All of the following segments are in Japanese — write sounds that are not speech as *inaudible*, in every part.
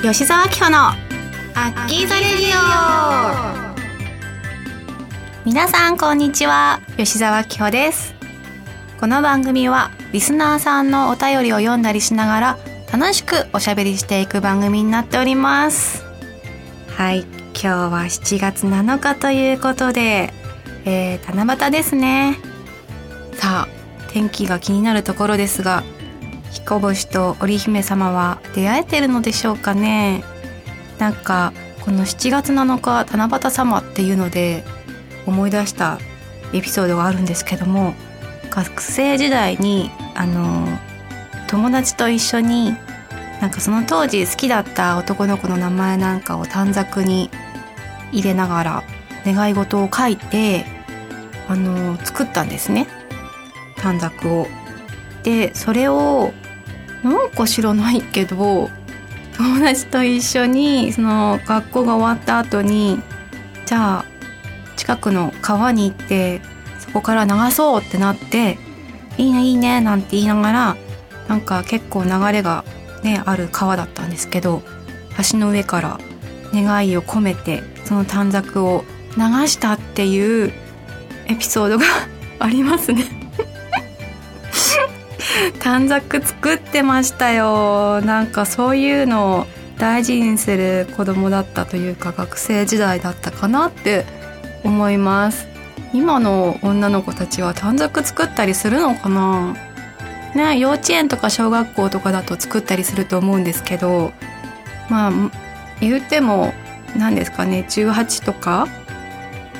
吉沢明穂のアッキーザレディオ。皆さんこんにちは。吉沢明穂です。この番組はリスナーさんのお便りを読んだりしながら楽しくおしゃべりしていく番組になっております。はい。今日は7月7日ということで、えー、七夕ですね。さあ天気が気になるところですが彦星と織姫様は出会えてるのでしょうかねなんかこの7月7日七夕様っていうので思い出したエピソードがあるんですけども学生時代にあの友達と一緒になんかその当時好きだった男の子の名前なんかを短冊に入れながら願い事を書いてあの作ったんですね短冊を。でそれをなんか知らないけど友達と一緒にその学校が終わった後にじゃあ近くの川に行ってそこから流そうってなっていいねいいねなんて言いながらなんか結構流れがねある川だったんですけど橋の上から願いを込めてその短冊を流したっていうエピソードが *laughs* ありますね。短冊作ってましたよ。なんかそういうのを大事にする子供だったというか学生時代だったかなって思います。今の女の子たちは短冊作ったりするのかな？ね幼稚園とか小学校とかだと作ったりすると思うんですけどまあ言っても何ですかね18とか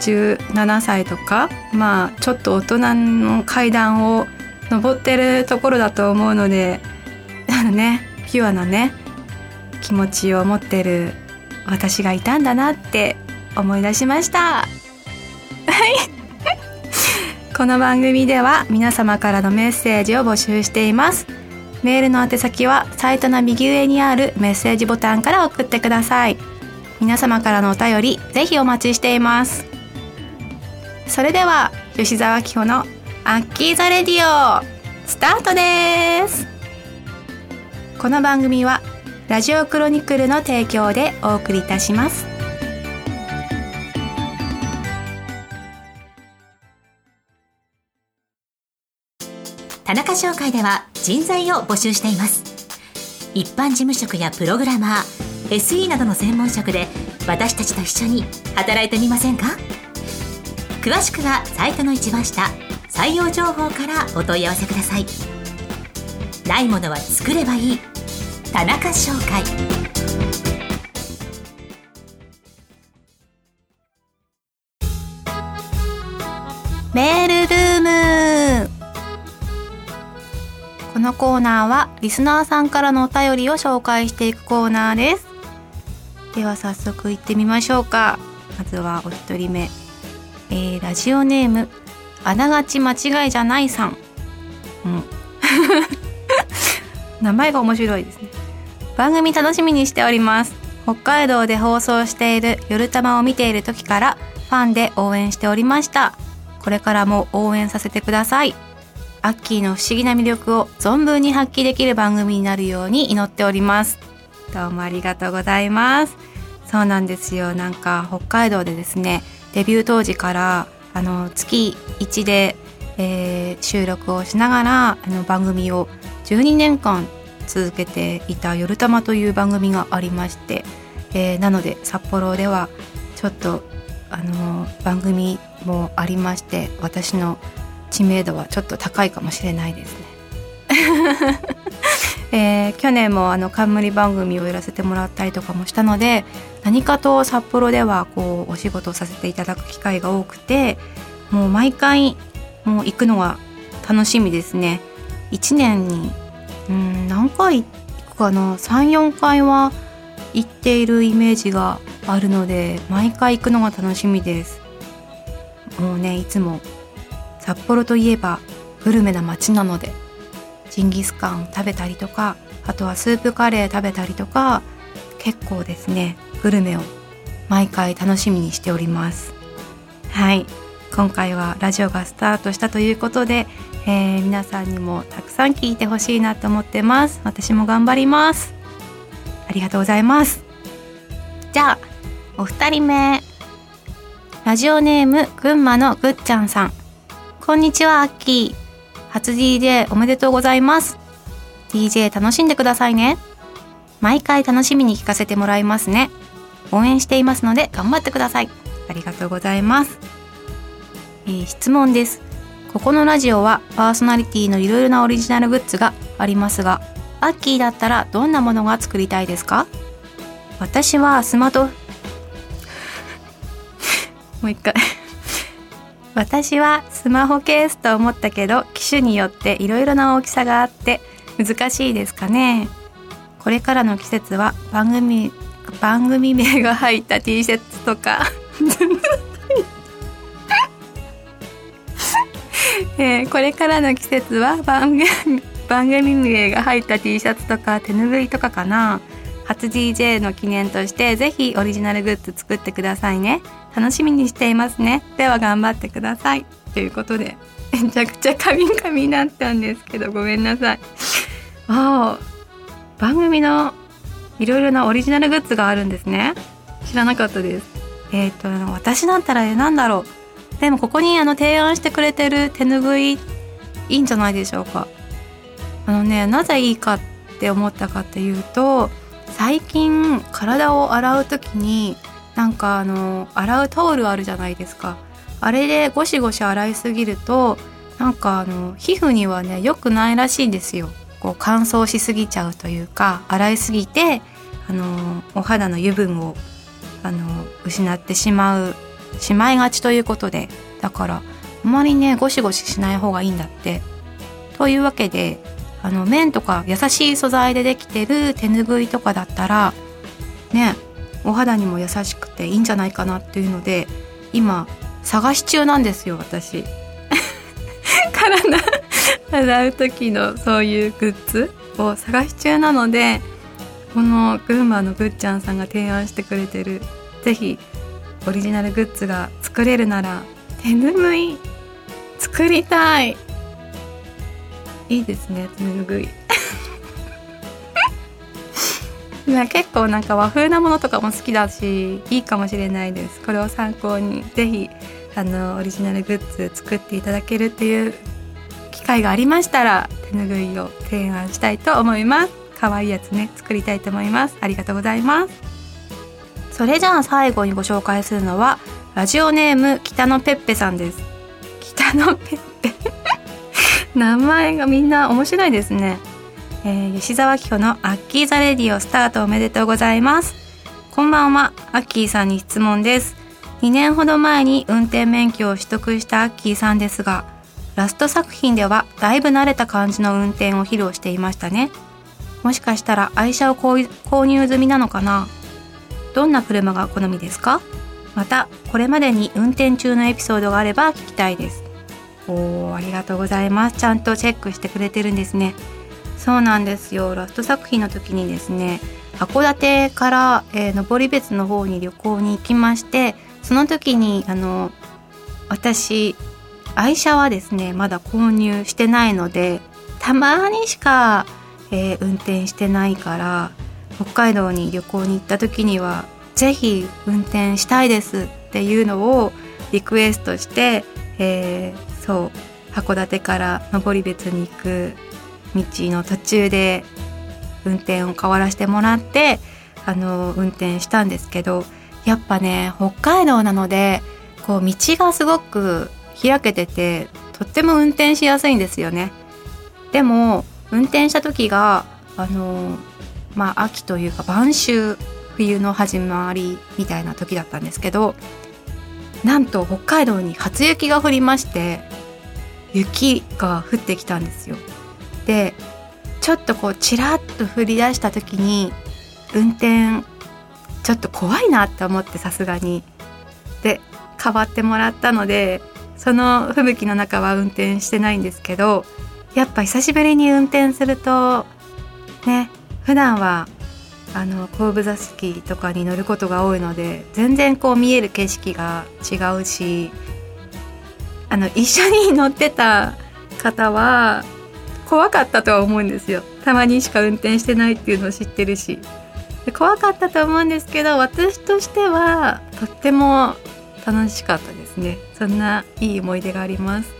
17歳とかまあちょっと大人の階段を登ってるところだと思うので *laughs* あのねピュアなね気持ちを持ってる私がいたんだなって思い出しました。はい。*laughs* この番組では皆様からのメッセージを募集しています。メールの宛先はサイトの右上にあるメッセージボタンから送ってください。皆様からのお便りぜひお待ちしています。それでは吉沢紀穂のアッキーザレディオ。スタートです。この番組はラジオクロニクルの提供でお送りいたします。田中商会では人材を募集しています。一般事務職やプログラマー SE などの専門職で私たちと一緒に働いてみませんか？詳しくはサイトの一番下採用情報からお問い合わせください。ないものは作ればいい。田中商会。メールルーム。このコーナーはリスナーさんからのお便りを紹介していくコーナーです。では早速行ってみましょうか。まずはお一人目、えー、ラジオネームあながち間違いじゃないさん。うん。*laughs* 名前が面白いですね。番組楽しみにしております。北海道で放送している夜玉を見ている時からファンで応援しておりました。これからも応援させてください。アッキーの不思議な魅力を存分に発揮できる番組になるように祈っております。どうもありがとうございます。そうなんですよ。なんか北海道でですね、デビュー当時からあの月1で、えー、収録をしながらあの番組を12年間続けていた「夜玉」という番組がありまして、えー、なので札幌ではちょっとあの番組もありまして私の知名度はちょっと高いかもしれないですね。*laughs* えー、去年もあの冠番組をやらせてもらったりとかもしたので何かと札幌ではこうお仕事をさせていただく機会が多くてもう毎回もう行くのが楽しみですね。1年にうん何回行くかな？34回は行っているイメージがあるので毎回行くのが楽しみです。もうねいつも札幌といえばグルメな街なので。ジンギスカン食べたりとかあとはスープカレー食べたりとか結構ですねグルメを毎回楽しみにしております。はい。今回はラジオがスタートしたということで、えー、皆さんにもたくさん聞いてほしいなと思ってます。私も頑張ります。ありがとうございます。じゃあお二人目。ラジオネーム群馬のぐっちゃんさん。こんにちはアッキー。初 DJ おめでとうございます。DJ 楽しんでくださいね。毎回楽しみに聞かせてもらいますね。応援していますので頑張ってください。ありがとうございます、えー、質問です。ここのラジオはパーソナリティのいろいろなオリジナルグッズがありますがアッキーだったらどんなものが作りたいですか？私はスマート *laughs* もう一回。私はスマホケースと思ったけど機種によっていろいろな大きさがあって難しいですかね。これからの季節は番組番組名が入った T シャツとか。*laughs* えー、これからの季節は番組番組名が入った T シャツとか手ぬぐいとかかな。初 DJ の記念としてぜひオリジナルグッズ作ってくださいね。楽しみにしていますね。では頑張ってください。ということでめちゃくちゃカミカミになったんですけどごめんなさい。ああ番組のいろいろなオリジナルグッズがあるんですね。知らなかったです。えっ、ー、と私だったら何だろう。でもここにあの提案してくれてる手ぬぐいいいんじゃないでしょうか。あのねなぜいいかって思ったかっていうと最近体を洗う時になんかあの洗うタオルあるじゃないですか。あれでゴシゴシ洗いすぎるとなんかあの皮膚にはね良くないらしいんですよ。こう乾燥しすぎちゃうというか洗いすぎてあのお肌の油分をあの失ってしまうしまいがちということで。だからあまりねゴシゴシしない方がいいんだって。というわけであの綿とか優しい素材でできてる手ぬぐいとかだったらねお肌にも優しくていいんじゃないかなっていうので今探し中なんですよ私。*laughs* 体洗う時のそういうグッズを探し中なのでこの群馬のぐっちゃんさんが提案してくれてる是非オリジナルグッズが作れるなら手ぬぐい作りたい。いいですね手ぬぐい。結構なんか和風なものとかも好きだしいいかもしれないです。これを参考に是非あのオリジナルグッズ作っていただけるっていう機会がありましたら手ぬぐいを提案したいと思います。可愛いやつね作りたいと思います。ありがとうございます。それじゃあ最後にご紹介するのはラジオネーム北野ペッペさんです。北野ペッペ。*laughs* 名前がみんな面白いですね、えー、吉沢紀子のアッキーザレディオスタートおめでとうございます。こんばんはアッキーさんに質問です。2年ほど前に運転免許を取得したアッキーさんですがラスト作品ではだいぶ慣れた感じの運転を披露していましたね。もしかしたら愛車を購入済みなのかな？どんな車が好みですか？またこれまでに運転中のエピソードがあれば聞きたいです。おーありがとうございます。ちゃんとチェックしてくれてるんですね。そうなんですよ。ラスト作品の時にですね函館から、えー、登別の方に旅行に行きましてその時にあの私愛車はですねまだ購入してないのでたまにしか、えー、運転してないから北海道に旅行に行った時には是非運転したいですっていうのをリクエストして、えー、そう函館から登別に行く道の途中で運転を変わらせてもらってあの運転したんですけどやっぱね北海道なのでこう道がすごく開けててとっても運転しやすいんですよね。でも運転した時があのまあ秋というか晩秋冬の始まりみたいな時だったんですけどなんと北海道に初雪が降りまして雪が降ってきたんですよ。でちょっとこうちらっと降り出した時に運転ちょっと怖いなって思ってさすがに。で変わってもらったのでその吹雪の中は運転してないんですけどやっぱ久しぶりに運転するとね普段はあの後部座席とかに乗ることが多いので全然こう見える景色が違うしあの一緒に乗ってた方は怖かったとは思うんですよ。たまにしか運転してないっていうのを知ってるし。で怖かったと思うんですけど私としてはとっても楽しかったですね。そんないい思い出があります。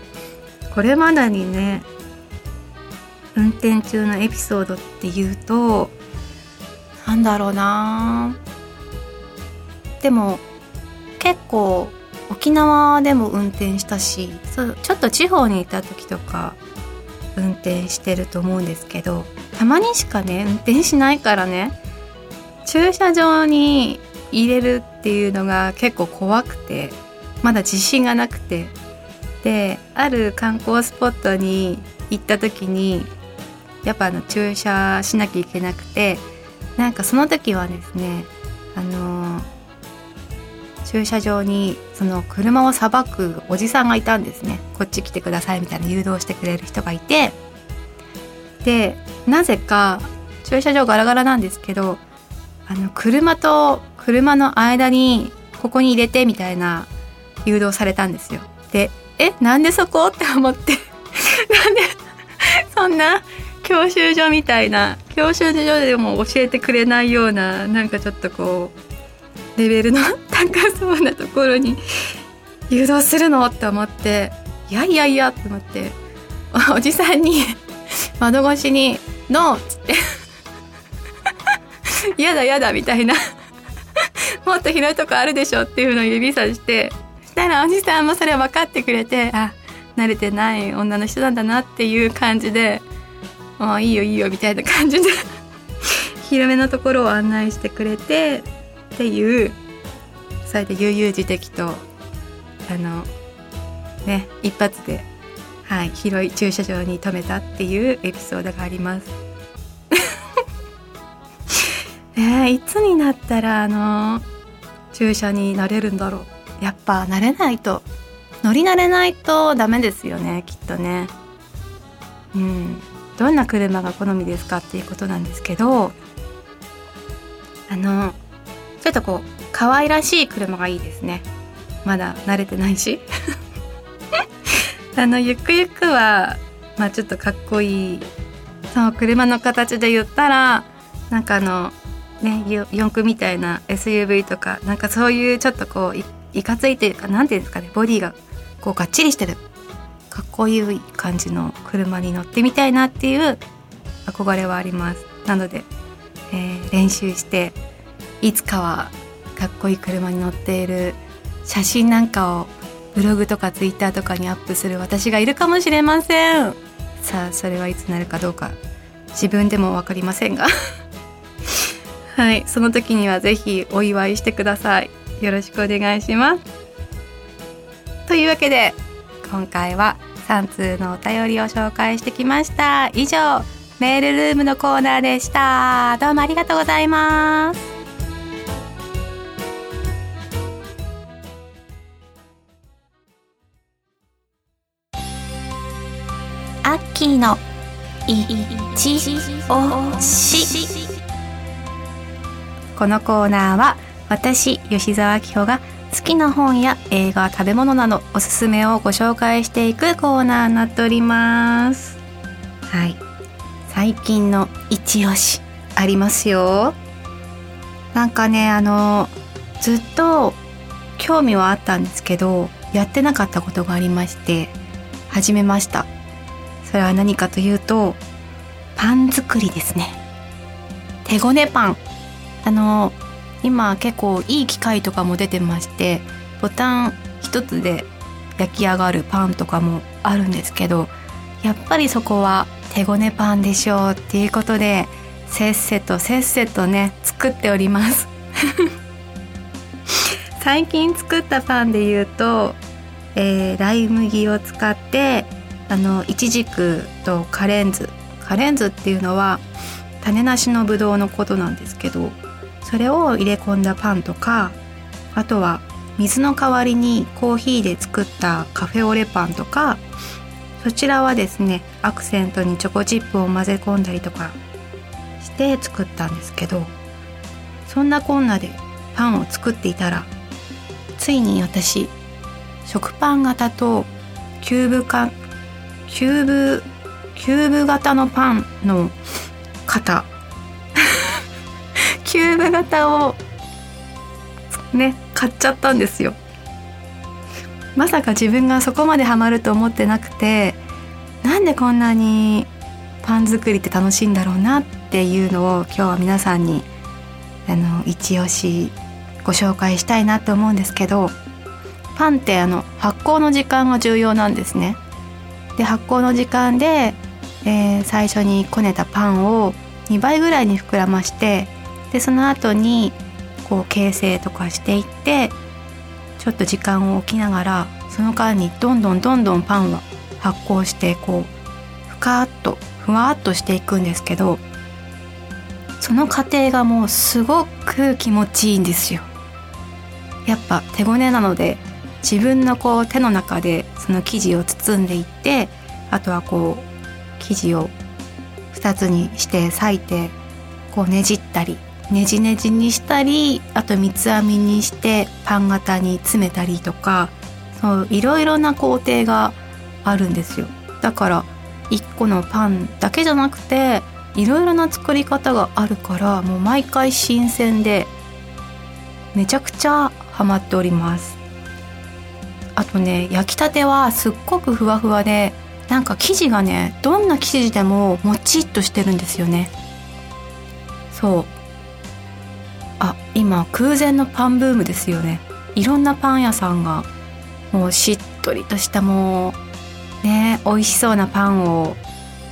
これまでにね運転中のエピソードっていうとなんだろうな。でも結構沖縄でも運転したしそうちょっと地方にいた時とか運転してると思うんですけどたまにしかね運転しないからね駐車場に入れるっていうのが結構怖くてまだ自信がなくて。である観光スポットに行った時にやっぱあの駐車しなきゃいけなくてなんかその時はですねあの駐車場にその車をさばくおじさんがいたんですね。こっち来てくださいみたいな誘導してくれる人がいて。でなぜか駐車場ガラガラなんですけどあの車と車の間にここに入れてみたいな誘導されたんですよ。でえなんでそこ？って思って。*laughs* なんでそんな教習所みたいな教習所でも教えてくれないようななんかちょっとこうレベルの高そうなところに誘導するの？って思っていやいやいやって思っておじさんに *laughs* 窓越しに「ノー」っつって「*laughs* やだやだ」みたいな。*laughs* もっと広いとこあるでしょっていうのを指さして。したらおじさんもそれ分かってくれてあ慣れてない女の人なんだなっていう感じで「あいいよいいよ」みたいな感じで。広めのところを案内してくれてっていうそれで悠々自適とあのね一発で、はい、広い駐車場に停めたっていうエピソードがあります。*laughs* え、いつになったらあの駐車になれるんだろうやっぱ慣れないと乗り慣れないとダメですよねきっとね。うんどんな車が好みですかっていうことなんですけどあのちょっとこう可愛らしい車がいいですね。まだ慣れてないし。*laughs* あのゆくゆくはまあちょっとかっこいいその車の形で言ったらなんかあのね四駆みたいな SUV とかなんかそういうちょっとこういいかついというか何ていうんですかねボディがこうがっちりしてるかっこいい感じの車に乗ってみたいなっていう憧れはあります。なので、えー、練習していつかはかっこいい車に乗っている写真なんかをブログとかツイッターとかにアップする私がいるかもしれません。さあそれはいつなるかどうか。自分でも分かりませんが。*laughs* はいその時には是非お祝いしてください。よろしくお願いします。というわけで今回は3通のお便りを紹介してきました。以上メールルームのコーナーでした。どうもありがとうございます。アッキーのいちおし。このコーナーは私吉澤紀穂が好きな本や映画食べ物などおすすめをご紹介していくコーナーになっております。はい。最近の一押しありますよ。なんかねあのずっと興味はあったんですけどやってなかったことがありまして始めましたそれは何かというとパン作りですね。手ごねパン。あの今結構いい機械とかも出てましてボタン一つで焼き上がるパンとかもあるんですけどやっぱりそこは手ごねパンでしょうっていうことでせっせとせっせとね作っております。*laughs* 最近作ったパンで言うと、えー、ライ麦を使ってあのイチジクとカレンズ。カレンズっていうのは種なしのブドウのことなんですけどそれを入れ込んだパンとかあとは水の代わりにコーヒーで作ったカフェオレパンとかそちらはですねアクセントにチョコチップを混ぜ込んだりとかして作ったんですけどそんなこんなでパンを作っていたらついに私食パン型とキューブ化キューブキューブ型のパンの型 *laughs* キューブ型をね買っちゃったんですよまさか自分がそこまでハマると思ってなくてなんでこんなにパン作りって楽しいんだろうなっていうのを今日は皆さんにあの一押しご紹介したいなと思うんですけどパンってあの発酵の時間が重要なんですね。で発酵の時間で、えー、最初にこねたパンを2倍ぐらいに膨らましてでその後にこう形成とかしていってちょっと時間を置きながらその間にどんどんどんどんパンは発酵してこうふかっとふわっとしていくんですけどその過程がもうすごく気持ちいいんですよ。やっぱ手ごねなので自分のこう手の中でその生地を包んでいってあとはこう生地を2つにして裂いてこうねじったりねじねじにしたりあと三つ編みにしてパン型に詰めたりとかそういろいろな工程があるんですよ。だから1個のパンだけじゃなくていろいろな作り方があるからもう毎回新鮮でめちゃくちゃハマっております。あとね焼きたてはすっごくふわふわでなんか生地がねどんな生地でももちっとしてるんですよね。そう。あ今空前のパンブームですよね。いろんなパン屋さんがもうしっとりとしたもうね美味しそうなパンを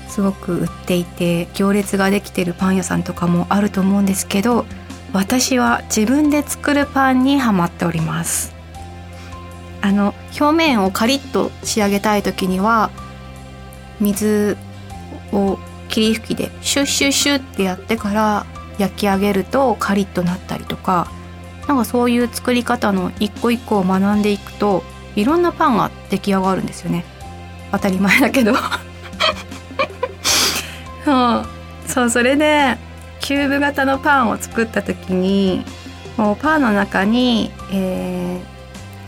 すごく売っていて行列ができてるパン屋さんとかもあると思うんですけど私は自分で作るパンにハマっております。あの表面をカリッと仕上げたい時には水を霧吹きでシュッシュッシュッってやってから焼き上げるとカリッとなったりとかなんかそういう作り方の一個一個を学んでいくといろんなパンが出来上がるんですよね。当たり前だけど。*laughs* そうそうそれでキューブ型のパンを作った時にもうパンの中に、えー、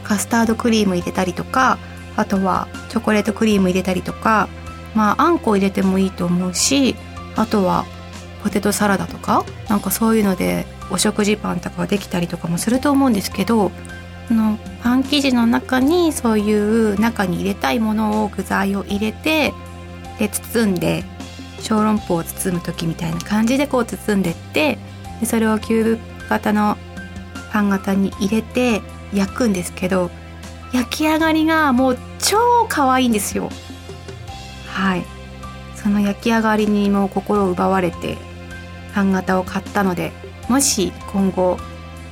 カスタードクリーム入れたりとかあとはチョコレートクリーム入れたりとかまああんこ入れてもいいと思うしあとはポテトサラダとかなんかそういうのでお食事パンとかができたりとかもすると思うんですけどのパン生地の中にそういう中に入れたいものを具材を入れてで包んで小籠包を包む時みたいな感じでこう包んでってでそれをキューブ型のパン型に入れて焼くんですけど焼き上がりがもう超可愛いんですよ。はい。その焼き上がりにも心を奪われてパン型を買ったのでもし今後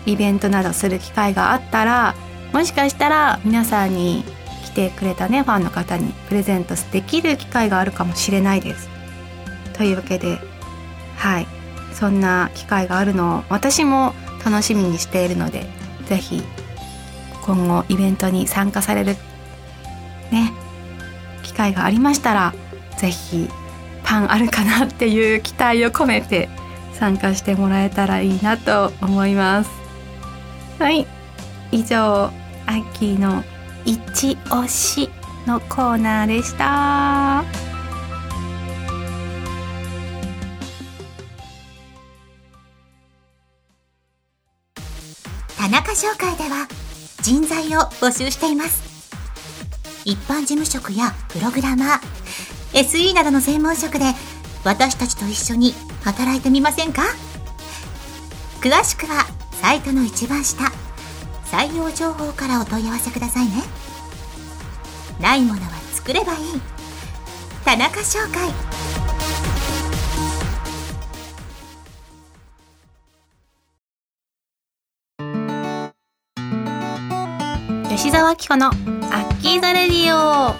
イベントなどする機会があったらもしかしたら皆さんに来てくれたねファンの方にプレゼントできる機会があるかもしれないです。というわけではい。そんな機会があるのを私も楽しみにしているので是非今後イベントに参加されるね機会がありましたら是非パンあるかなっていう期待を込めて参加してもらえたらいいなと思います。はい。以上秋の一押しのコーナーでした。田中商会では人材を募集しています。一般事務職やプログラマー SE などの専門職で私たちと一緒に働いてみませんか？詳しくはサイトの一番下採用情報からお問い合わせくださいね。ないものは作ればいい。田中商会。吉沢紀子のアッキーザレディオ。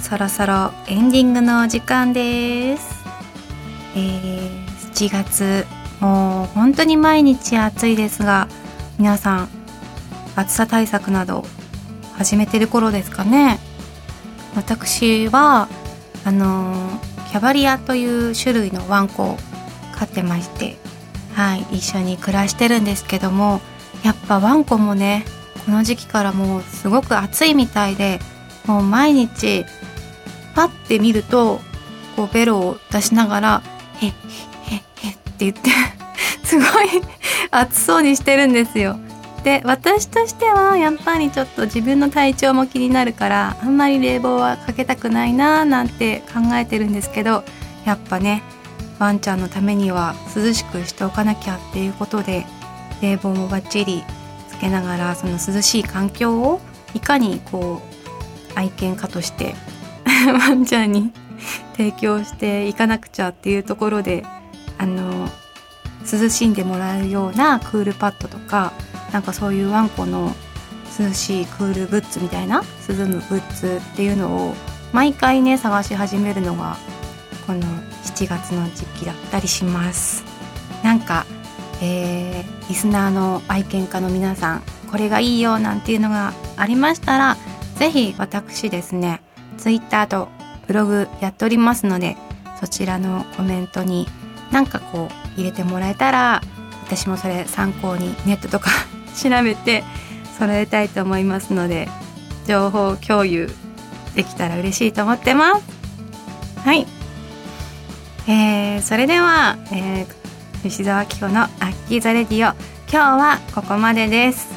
そろそろエンディングの時間です。えー、7月もう本当に毎日暑いですが皆さん暑さ対策など始めてる頃ですかね。私はあのキャバリアという種類のワンコを飼ってましてはい一緒に暮らしてるんですけどもやっぱワンコもねこの時期からもうすごく暑いみたいでもう毎日パッて見るとこうベロを出しながら「へっへっへっ」って言って *laughs* すごい暑そうにしてるんですよ。で私としてはやっぱりちょっと自分の体調も気になるからあんまり冷房はかけたくないなーなんて考えてるんですけどやっぱねワンちゃんのためには涼しくしておかなきゃっていうことで冷房もバッチリつけながらその涼しい環境をいかにこう愛犬家として *laughs* ワンちゃんに *laughs* 提供していかなくちゃっていうところであの涼しんでもらうようなクールパッドとかなんかそういうワンコの涼しいクールグッズみたいな涼むグッズっていうのを毎回ね探し始めるのがこの7月の時期だったりします。なんか、えー、リスナーの愛犬家の皆さんこれがいいよなんていうのがありましたら是非私ですね Twitter とブログやっておりますのでそちらのコメントになんかこう入れてもらえたら私もそれ参考にネットとか *laughs* 調べて揃えたいと思いますので情報共有できたら嬉しいと思ってます。はい。えー、それでは、えー、吉沢紀子のアッキーザレディオ。今日はここまでです。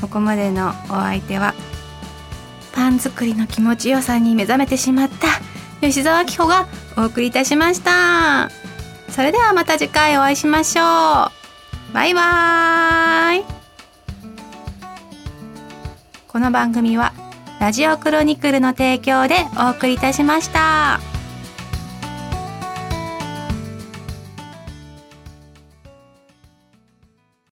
ここまでのお相手はパン作りの気持ちよさに目覚めてしまった吉沢紀子がお送りいたしました。それではまた次回お会いしましょう。バイバーイ。この番組はラジオクロニクルの提供でお送りいたしました。